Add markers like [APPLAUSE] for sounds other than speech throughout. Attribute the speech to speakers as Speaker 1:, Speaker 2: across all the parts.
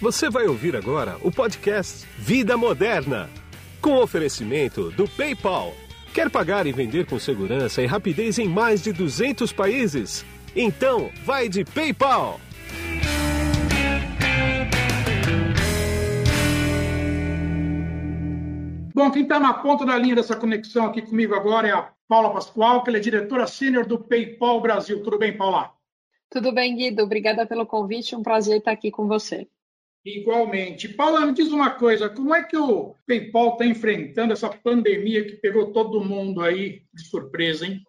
Speaker 1: Você vai ouvir agora o podcast Vida Moderna, com oferecimento do PayPal. Quer pagar e vender com segurança e rapidez em mais de 200 países? Então, vai de PayPal!
Speaker 2: Bom, quem está na ponta da linha dessa conexão aqui comigo agora é a Paula Pascoal, que ela é diretora sênior do PayPal Brasil. Tudo bem, Paula?
Speaker 3: Tudo bem, Guido. Obrigada pelo convite. Um prazer estar aqui com você.
Speaker 2: Igualmente. Paula, me diz uma coisa: como é que o PayPal está enfrentando essa pandemia que pegou todo mundo aí de surpresa, hein?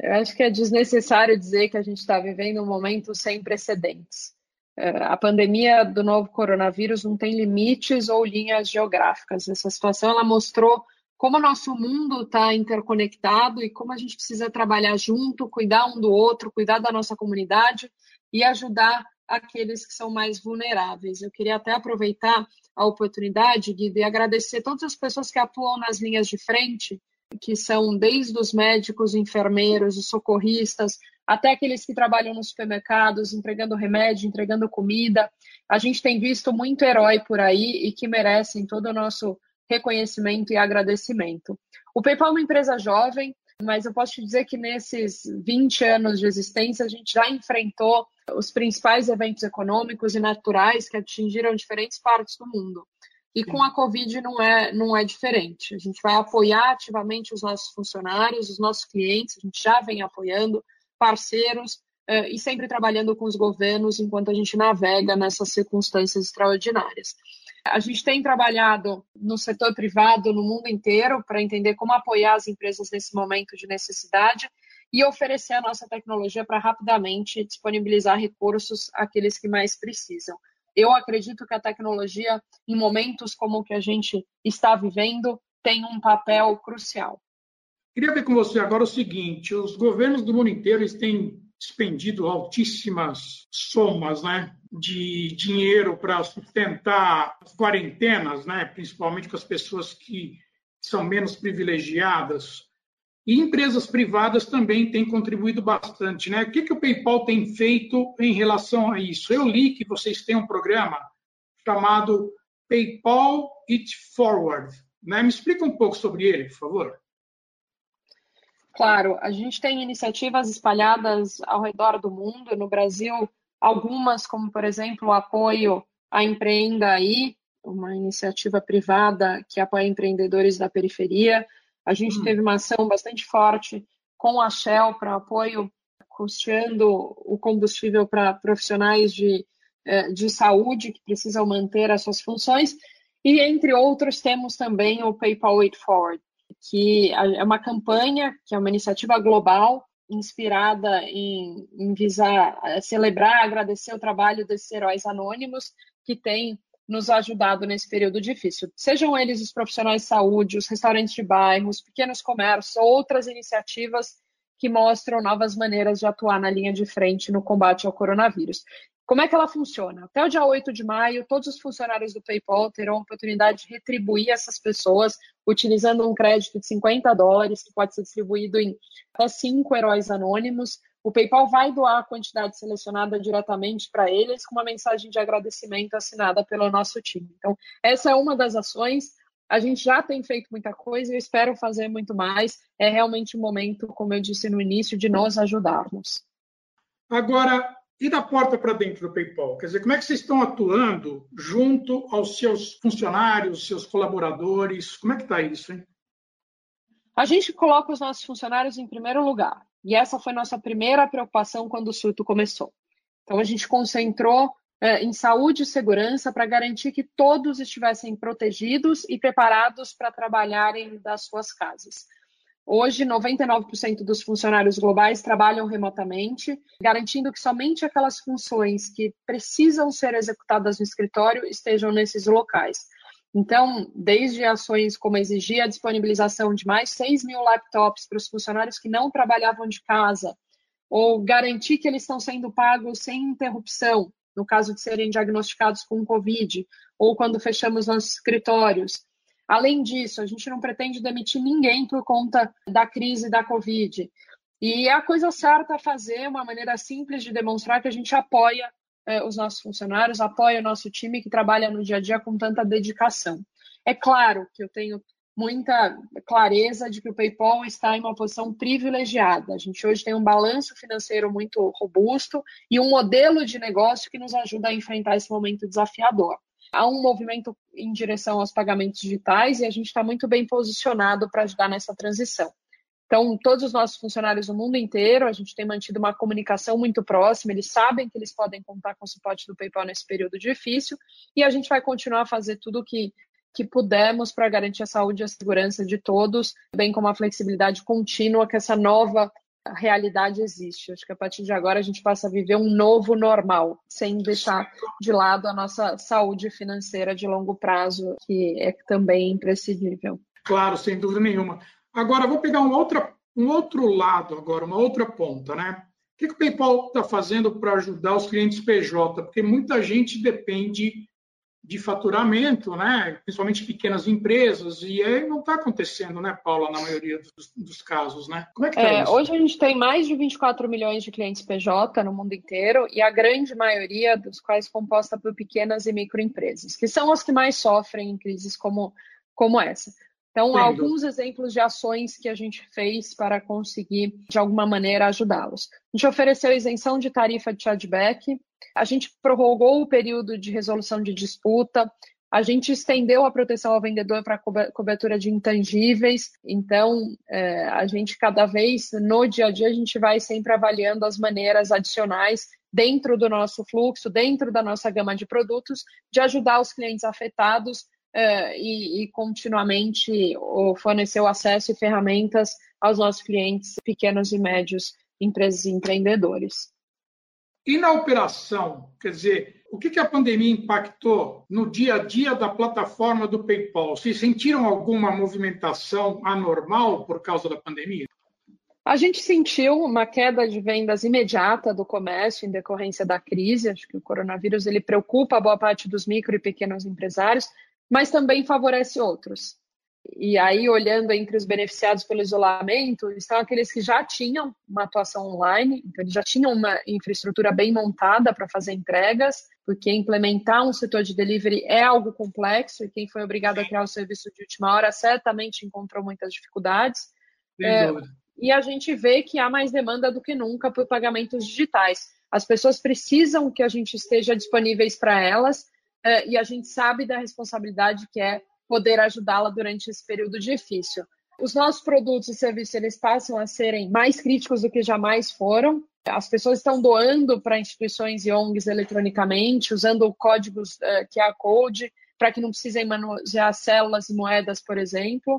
Speaker 3: Eu acho que é desnecessário dizer que a gente está vivendo um momento sem precedentes. É, a pandemia do novo coronavírus não tem limites ou linhas geográficas. Essa situação ela mostrou como o nosso mundo está interconectado e como a gente precisa trabalhar junto, cuidar um do outro, cuidar da nossa comunidade e ajudar aqueles que são mais vulneráveis. Eu queria até aproveitar a oportunidade de, de agradecer todas as pessoas que atuam nas linhas de frente, que são desde os médicos, enfermeiros, os socorristas, até aqueles que trabalham nos supermercados, entregando remédio, entregando comida. A gente tem visto muito herói por aí e que merecem todo o nosso reconhecimento e agradecimento. O PayPal é uma empresa jovem, mas eu posso te dizer que nesses 20 anos de existência a gente já enfrentou os principais eventos econômicos e naturais que atingiram diferentes partes do mundo. E com a Covid não é, não é diferente. A gente vai apoiar ativamente os nossos funcionários, os nossos clientes, a gente já vem apoiando parceiros eh, e sempre trabalhando com os governos enquanto a gente navega nessas circunstâncias extraordinárias. A gente tem trabalhado no setor privado no mundo inteiro para entender como apoiar as empresas nesse momento de necessidade e oferecer a nossa tecnologia para rapidamente disponibilizar recursos àqueles que mais precisam. Eu acredito que a tecnologia, em momentos como o que a gente está vivendo, tem um papel crucial.
Speaker 2: Queria ver com você agora o seguinte: os governos do mundo inteiro têm despendido altíssimas somas né, de dinheiro para sustentar as quarentenas, né, principalmente com as pessoas que são menos privilegiadas. E empresas privadas também têm contribuído bastante. Né? O que, que o PayPal tem feito em relação a isso? Eu li que vocês têm um programa chamado PayPal It Forward. Né? Me explica um pouco sobre ele, por favor.
Speaker 3: Claro, a gente tem iniciativas espalhadas ao redor do mundo. No Brasil, algumas, como por exemplo o apoio à Empreenda Aí, uma iniciativa privada que apoia empreendedores da periferia. A gente hum. teve uma ação bastante forte com a Shell para apoio, custeando o combustível para profissionais de, eh, de saúde que precisam manter as suas funções. E, entre outros, temos também o PayPal It Forward, que é uma campanha, que é uma iniciativa global, inspirada em, em visar celebrar, agradecer o trabalho desses heróis anônimos que têm nos ajudado nesse período difícil. Sejam eles os profissionais de saúde, os restaurantes de bairro, os pequenos comércios, outras iniciativas que mostram novas maneiras de atuar na linha de frente no combate ao coronavírus. Como é que ela funciona? Até o dia 8 de maio, todos os funcionários do PayPal terão a oportunidade de retribuir essas pessoas utilizando um crédito de 50 dólares, que pode ser distribuído em até cinco heróis anônimos. O PayPal vai doar a quantidade selecionada diretamente para eles, com uma mensagem de agradecimento assinada pelo nosso time. Então, essa é uma das ações. A gente já tem feito muita coisa e eu espero fazer muito mais. É realmente um momento, como eu disse no início, de nos ajudarmos.
Speaker 2: Agora, e da porta para dentro do PayPal? Quer dizer, como é que vocês estão atuando junto aos seus funcionários, seus colaboradores? Como é que está isso, hein?
Speaker 3: A gente coloca os nossos funcionários em primeiro lugar. E essa foi nossa primeira preocupação quando o surto começou. Então, a gente concentrou em saúde e segurança para garantir que todos estivessem protegidos e preparados para trabalharem das suas casas. Hoje, 99% dos funcionários globais trabalham remotamente, garantindo que somente aquelas funções que precisam ser executadas no escritório estejam nesses locais. Então, desde ações como exigir a disponibilização de mais 6 mil laptops para os funcionários que não trabalhavam de casa, ou garantir que eles estão sendo pagos sem interrupção, no caso de serem diagnosticados com Covid, ou quando fechamos nossos escritórios, Além disso, a gente não pretende demitir ninguém por conta da crise da Covid. E é a coisa certa a fazer, uma maneira simples de demonstrar que a gente apoia eh, os nossos funcionários, apoia o nosso time que trabalha no dia a dia com tanta dedicação. É claro que eu tenho muita clareza de que o PayPal está em uma posição privilegiada. A gente hoje tem um balanço financeiro muito robusto e um modelo de negócio que nos ajuda a enfrentar esse momento desafiador. Há um movimento em direção aos pagamentos digitais e a gente está muito bem posicionado para ajudar nessa transição. Então, todos os nossos funcionários no mundo inteiro, a gente tem mantido uma comunicação muito próxima, eles sabem que eles podem contar com o suporte do PayPal nesse período difícil, e a gente vai continuar a fazer tudo o que, que pudermos para garantir a saúde e a segurança de todos, bem como a flexibilidade contínua que essa nova realidade existe. Acho que a partir de agora a gente passa a viver um novo normal, sem deixar de lado a nossa saúde financeira de longo prazo, que é também imprescindível.
Speaker 2: Claro, sem dúvida nenhuma. Agora, vou pegar um, um outro lado agora, uma outra ponta, né? O que o PayPal está fazendo para ajudar os clientes PJ? Porque muita gente depende de faturamento, né? principalmente pequenas empresas, e aí não está acontecendo, né, Paula, na maioria dos, dos casos, né?
Speaker 3: Como é que está é, isso? Hoje a gente tem mais de 24 milhões de clientes PJ no mundo inteiro, e a grande maioria dos quais composta por pequenas e microempresas, que são as que mais sofrem em crises como, como essa. Então, Entendo. alguns exemplos de ações que a gente fez para conseguir, de alguma maneira, ajudá-los. A gente ofereceu isenção de tarifa de chargeback, a gente prorrogou o período de resolução de disputa, a gente estendeu a proteção ao vendedor para cobertura de intangíveis, então é, a gente cada vez no dia a dia a gente vai sempre avaliando as maneiras adicionais dentro do nosso fluxo, dentro da nossa gama de produtos, de ajudar os clientes afetados é, e, e, continuamente fornecer o acesso e ferramentas aos nossos clientes pequenos e médios, empresas e empreendedores.
Speaker 2: E na operação, quer dizer, o que, que a pandemia impactou no dia a dia da plataforma do PayPal? Vocês sentiram alguma movimentação anormal por causa da pandemia?
Speaker 3: A gente sentiu uma queda de vendas imediata do comércio em decorrência da crise. Acho que o coronavírus ele preocupa boa parte dos micro e pequenos empresários, mas também favorece outros. E aí, olhando entre os beneficiados pelo isolamento, estão aqueles que já tinham uma atuação online, então eles já tinham uma infraestrutura bem montada para fazer entregas, porque implementar um setor de delivery é algo complexo e quem foi obrigado a criar o serviço de última hora certamente encontrou muitas dificuldades. É, e a gente vê que há mais demanda do que nunca por pagamentos digitais. As pessoas precisam que a gente esteja disponíveis para elas e a gente sabe da responsabilidade que é poder ajudá-la durante esse período difícil. Os nossos produtos e serviços eles passam a serem mais críticos do que jamais foram. As pessoas estão doando para instituições e ONGs eletronicamente, usando códigos uh, QR Code para que não precisem manusear células e moedas, por exemplo.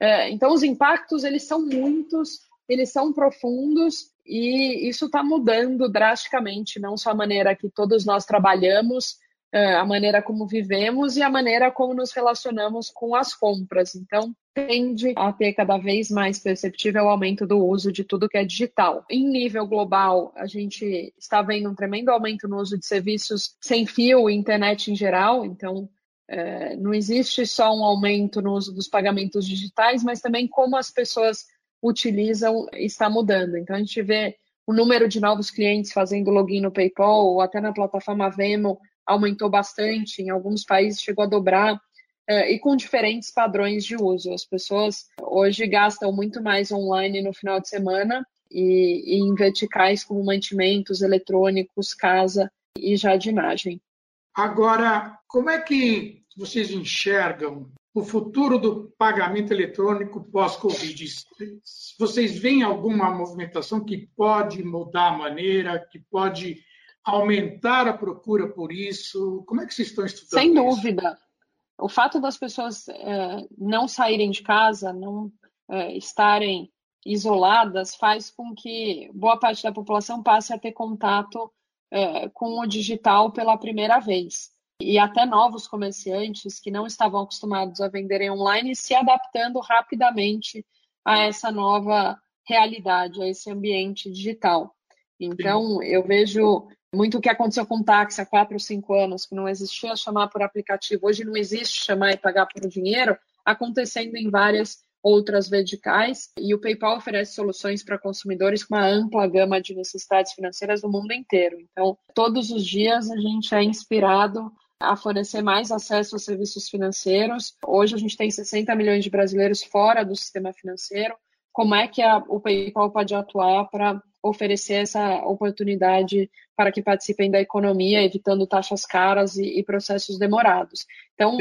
Speaker 3: Uh, então, os impactos eles são muitos, eles são profundos e isso está mudando drasticamente, não só a maneira que todos nós trabalhamos, é, a maneira como vivemos e a maneira como nos relacionamos com as compras. Então, tende a ter cada vez mais perceptível o aumento do uso de tudo que é digital. Em nível global, a gente está vendo um tremendo aumento no uso de serviços sem fio e internet em geral. Então, é, não existe só um aumento no uso dos pagamentos digitais, mas também como as pessoas utilizam está mudando. Então, a gente vê o número de novos clientes fazendo login no PayPal ou até na plataforma Vemo aumentou bastante, em alguns países chegou a dobrar, é, e com diferentes padrões de uso. As pessoas hoje gastam muito mais online no final de semana e, e em verticais como mantimentos, eletrônicos, casa e jardinagem.
Speaker 2: Agora, como é que vocês enxergam o futuro do pagamento eletrônico pós-Covid? Vocês veem alguma movimentação que pode mudar a maneira, que pode aumentar a procura por isso? Como é que vocês estão estudando?
Speaker 3: Sem dúvida. Isso? O fato das pessoas é, não saírem de casa, não é, estarem isoladas, faz com que boa parte da população passe a ter contato é, com o digital pela primeira vez. E até novos comerciantes que não estavam acostumados a venderem online se adaptando rapidamente a essa nova realidade, a esse ambiente digital. Então, eu vejo muito o que aconteceu com táxi há quatro ou cinco anos, que não existia chamar por aplicativo, hoje não existe chamar e pagar por dinheiro, acontecendo em várias outras verticais, e o PayPal oferece soluções para consumidores com uma ampla gama de necessidades financeiras do mundo inteiro. Então, todos os dias a gente é inspirado a fornecer mais acesso aos serviços financeiros. Hoje a gente tem 60 milhões de brasileiros fora do sistema financeiro. Como é que a, o PayPal pode atuar para oferecer essa oportunidade para que participem da economia, evitando taxas caras e, e processos demorados? Então,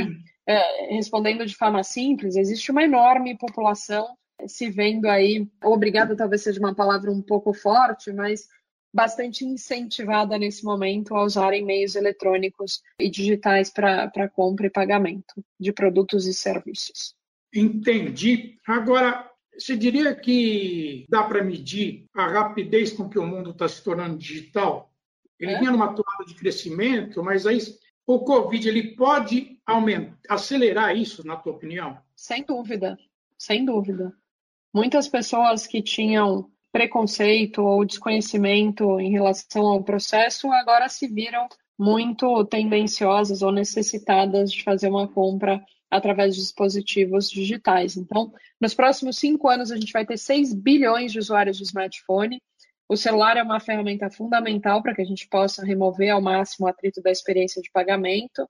Speaker 3: é, respondendo de forma simples, existe uma enorme população se vendo aí, obrigada talvez seja uma palavra um pouco forte, mas bastante incentivada nesse momento a usarem meios eletrônicos e digitais para compra e pagamento de produtos e serviços.
Speaker 2: Entendi. Agora, você diria que dá para medir a rapidez com que o mundo está se tornando digital? Ele é? vinha numa toada de crescimento, mas aí o Covid ele pode aumentar, acelerar isso, na tua opinião?
Speaker 3: Sem dúvida, sem dúvida. Muitas pessoas que tinham preconceito ou desconhecimento em relação ao processo agora se viram muito tendenciosas ou necessitadas de fazer uma compra através de dispositivos digitais. Então, nos próximos cinco anos, a gente vai ter 6 bilhões de usuários de smartphone. O celular é uma ferramenta fundamental para que a gente possa remover ao máximo o atrito da experiência de pagamento.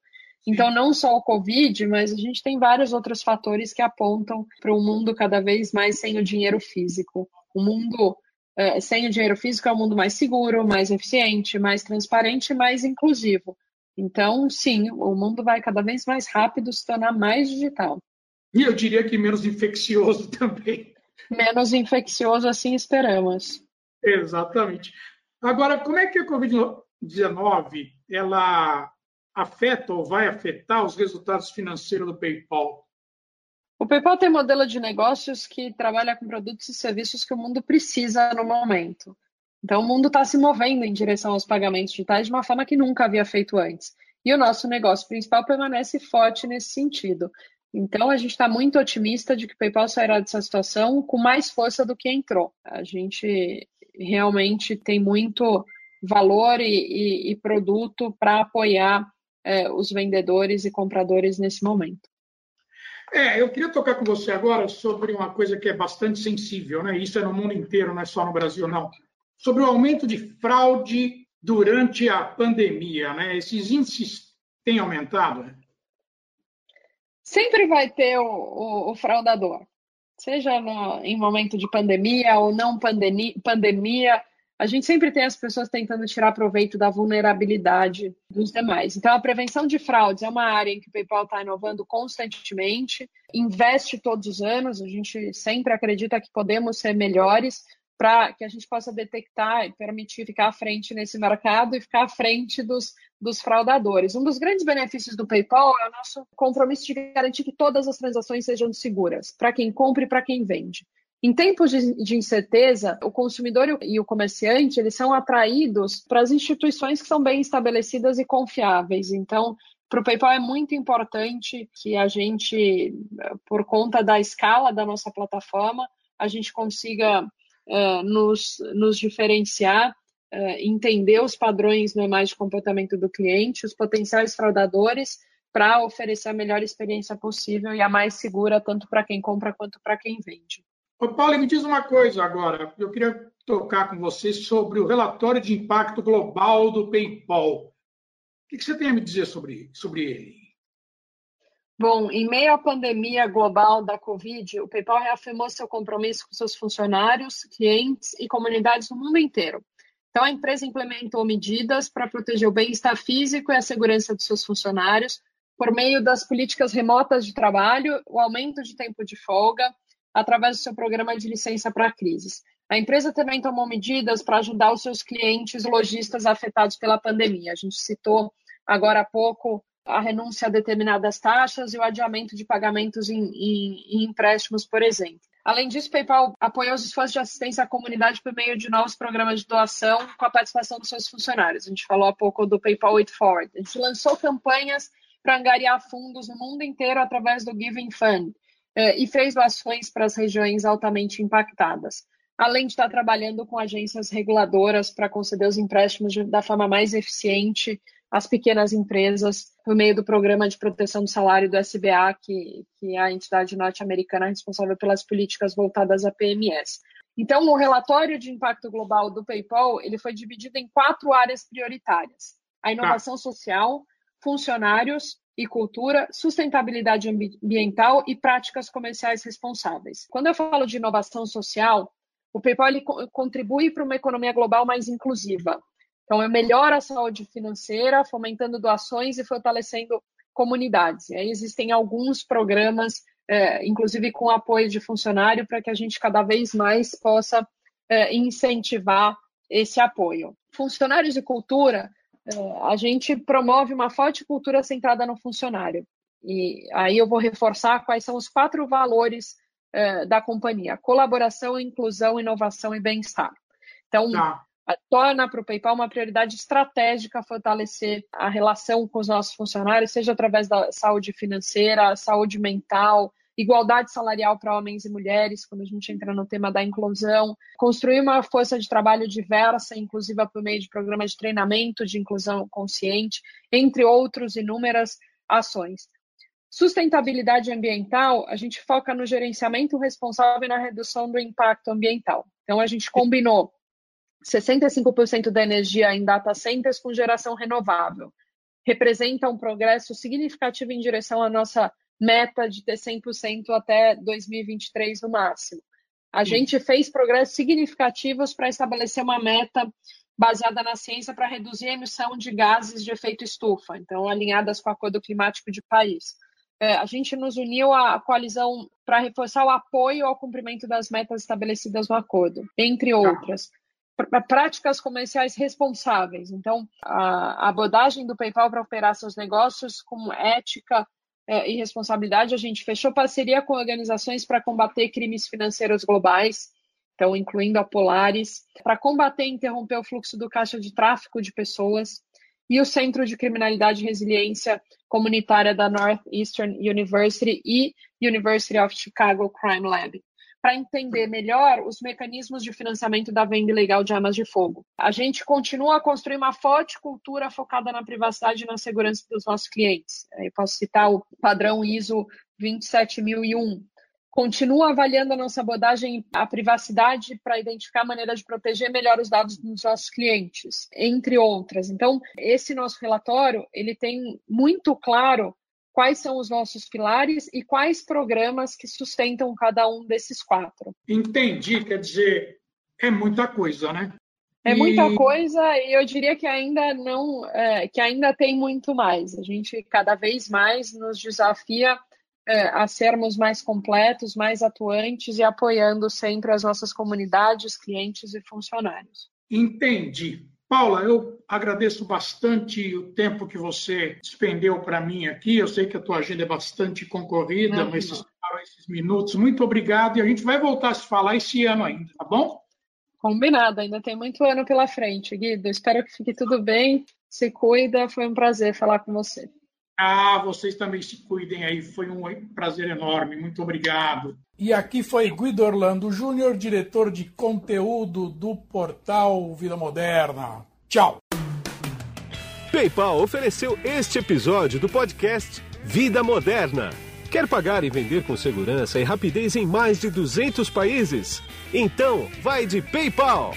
Speaker 3: Então, não só o Covid, mas a gente tem vários outros fatores que apontam para um mundo cada vez mais sem o dinheiro físico. O mundo é, sem o dinheiro físico é um mundo mais seguro, mais eficiente, mais transparente, mais inclusivo. Então, sim, o mundo vai cada vez mais rápido se tornar mais digital.
Speaker 2: E eu diria que menos infeccioso [LAUGHS] também.
Speaker 3: Menos infeccioso, assim esperamos.
Speaker 2: Exatamente. Agora, como é que a Covid-19 ela afeta ou vai afetar os resultados financeiros do PayPal?
Speaker 3: O PayPal tem modelo de negócios que trabalha com produtos e serviços que o mundo precisa no momento. Então, o mundo está se movendo em direção aos pagamentos digitais de uma forma que nunca havia feito antes. E o nosso negócio principal permanece forte nesse sentido. Então, a gente está muito otimista de que o PayPal sairá dessa situação com mais força do que entrou. A gente realmente tem muito valor e, e, e produto para apoiar é, os vendedores e compradores nesse momento.
Speaker 2: É, eu queria tocar com você agora sobre uma coisa que é bastante sensível, né? Isso é no mundo inteiro, não é só no Brasil, não. Sobre o aumento de fraude durante a pandemia, né? Esses índices têm aumentado?
Speaker 3: Sempre vai ter o, o, o fraudador, seja no, em momento de pandemia ou não pandemia, pandemia a gente sempre tem as pessoas tentando tirar proveito da vulnerabilidade dos demais. Então, a prevenção de fraudes é uma área em que o PayPal está inovando constantemente, investe todos os anos, a gente sempre acredita que podemos ser melhores para que a gente possa detectar e permitir ficar à frente nesse mercado e ficar à frente dos, dos fraudadores. Um dos grandes benefícios do PayPal é o nosso compromisso de garantir que todas as transações sejam seguras, para quem compra e para quem vende. Em tempos de, incerteza, o consumidor e o comerciante eles são atraídos para as instituições que são bem estabelecidas e confiáveis. Então, para o PayPal é muito importante que a gente, por conta da escala da nossa plataforma, a gente consiga nos, nos diferenciar, uh, entender os padrões normais de comportamento do cliente, os potenciais fraudadores, para oferecer a melhor experiência possível e a mais segura tanto para quem compra quanto para quem vende.
Speaker 2: Ô, Paulo, me diz uma coisa agora. Eu queria tocar com você sobre o relatório de impacto global do PayPal. O que você tem a me dizer sobre, sobre ele?
Speaker 3: Bom, em meio à pandemia global da Covid, o PayPal reafirmou seu compromisso com seus funcionários, clientes e comunidades no mundo inteiro. Então, a empresa implementou medidas para proteger o bem-estar físico e a segurança de seus funcionários por meio das políticas remotas de trabalho, o aumento de tempo de folga, através do seu programa de licença para crises. A empresa também tomou medidas para ajudar os seus clientes lojistas afetados pela pandemia. A gente citou agora há pouco a renúncia a determinadas taxas e o adiamento de pagamentos em, em, em empréstimos, por exemplo. Além disso, o PayPal apoiou os esforços de assistência à comunidade por meio de novos programas de doação com a participação dos seus funcionários. A gente falou há pouco do PayPal It Forward. A gente lançou campanhas para angariar fundos no mundo inteiro através do Giving Fund, é, e fez doações para as regiões altamente impactadas, além de estar trabalhando com agências reguladoras para conceder os empréstimos da forma mais eficiente as pequenas empresas por meio do Programa de Proteção do Salário do SBA, que, que é a entidade norte-americana responsável pelas políticas voltadas à PMS. Então, o relatório de impacto global do PayPal ele foi dividido em quatro áreas prioritárias: a inovação tá. social, funcionários e cultura, sustentabilidade ambiental e práticas comerciais responsáveis. Quando eu falo de inovação social, o PayPal contribui para uma economia global mais inclusiva. Então, melhora a saúde financeira, fomentando doações e fortalecendo comunidades. E aí existem alguns programas, é, inclusive com apoio de funcionário, para que a gente cada vez mais possa é, incentivar esse apoio. Funcionários de cultura, é, a gente promove uma forte cultura centrada no funcionário. E aí eu vou reforçar quais são os quatro valores é, da companhia: colaboração, inclusão, inovação e bem-estar. Então, tá torna para o PayPal uma prioridade estratégica fortalecer a relação com os nossos funcionários, seja através da saúde financeira, saúde mental, igualdade salarial para homens e mulheres, quando a gente entra no tema da inclusão, construir uma força de trabalho diversa, inclusiva por meio de programas de treinamento de inclusão consciente, entre outros inúmeras ações. Sustentabilidade ambiental, a gente foca no gerenciamento responsável e na redução do impacto ambiental. Então, a gente combinou 65% da energia em data centers com geração renovável. Representa um progresso significativo em direção à nossa meta de ter 100% até 2023 no máximo. A gente fez progressos significativos para estabelecer uma meta baseada na ciência para reduzir a emissão de gases de efeito estufa, então alinhadas com o Acordo Climático de Paris. É, a gente nos uniu à coalizão para reforçar o apoio ao cumprimento das metas estabelecidas no acordo, entre tá. outras práticas comerciais responsáveis. Então, a abordagem do PayPal para operar seus negócios com ética é, e responsabilidade, a gente fechou parceria com organizações para combater crimes financeiros globais, então incluindo a Polaris, para combater e interromper o fluxo do caixa de tráfico de pessoas, e o Centro de Criminalidade e Resiliência Comunitária da Northeastern University e University of Chicago Crime Lab para entender melhor os mecanismos de financiamento da venda ilegal de armas de fogo. A gente continua a construir uma forte cultura focada na privacidade e na segurança dos nossos clientes. Eu posso citar o padrão ISO 27001, continua avaliando a nossa abordagem à privacidade para identificar maneiras de proteger melhor os dados dos nossos clientes, entre outras. Então, esse nosso relatório, ele tem muito claro quais são os nossos pilares e quais programas que sustentam cada um desses quatro.
Speaker 2: Entendi, quer dizer, é muita coisa, né?
Speaker 3: É muita coisa e eu diria que ainda não, é, que ainda tem muito mais. A gente cada vez mais nos desafia é, a sermos mais completos, mais atuantes e apoiando sempre as nossas comunidades, clientes e funcionários.
Speaker 2: Entendi. Paula, eu agradeço bastante o tempo que você despendeu para mim aqui. Eu sei que a tua agenda é bastante concorrida, não, mas esses, esses minutos. Muito obrigado e a gente vai voltar a se falar esse ano ainda, tá bom?
Speaker 3: Combinado, ainda tem muito ano pela frente, Guido. Espero que fique tudo bem. Se cuida, foi um prazer falar com você.
Speaker 2: Ah, vocês também se cuidem aí. Foi um prazer enorme. Muito obrigado.
Speaker 4: E aqui foi Guido Orlando Júnior, diretor de conteúdo do portal Vida Moderna. Tchau.
Speaker 1: PayPal ofereceu este episódio do podcast Vida Moderna. Quer pagar e vender com segurança e rapidez em mais de 200 países? Então, vai de PayPal!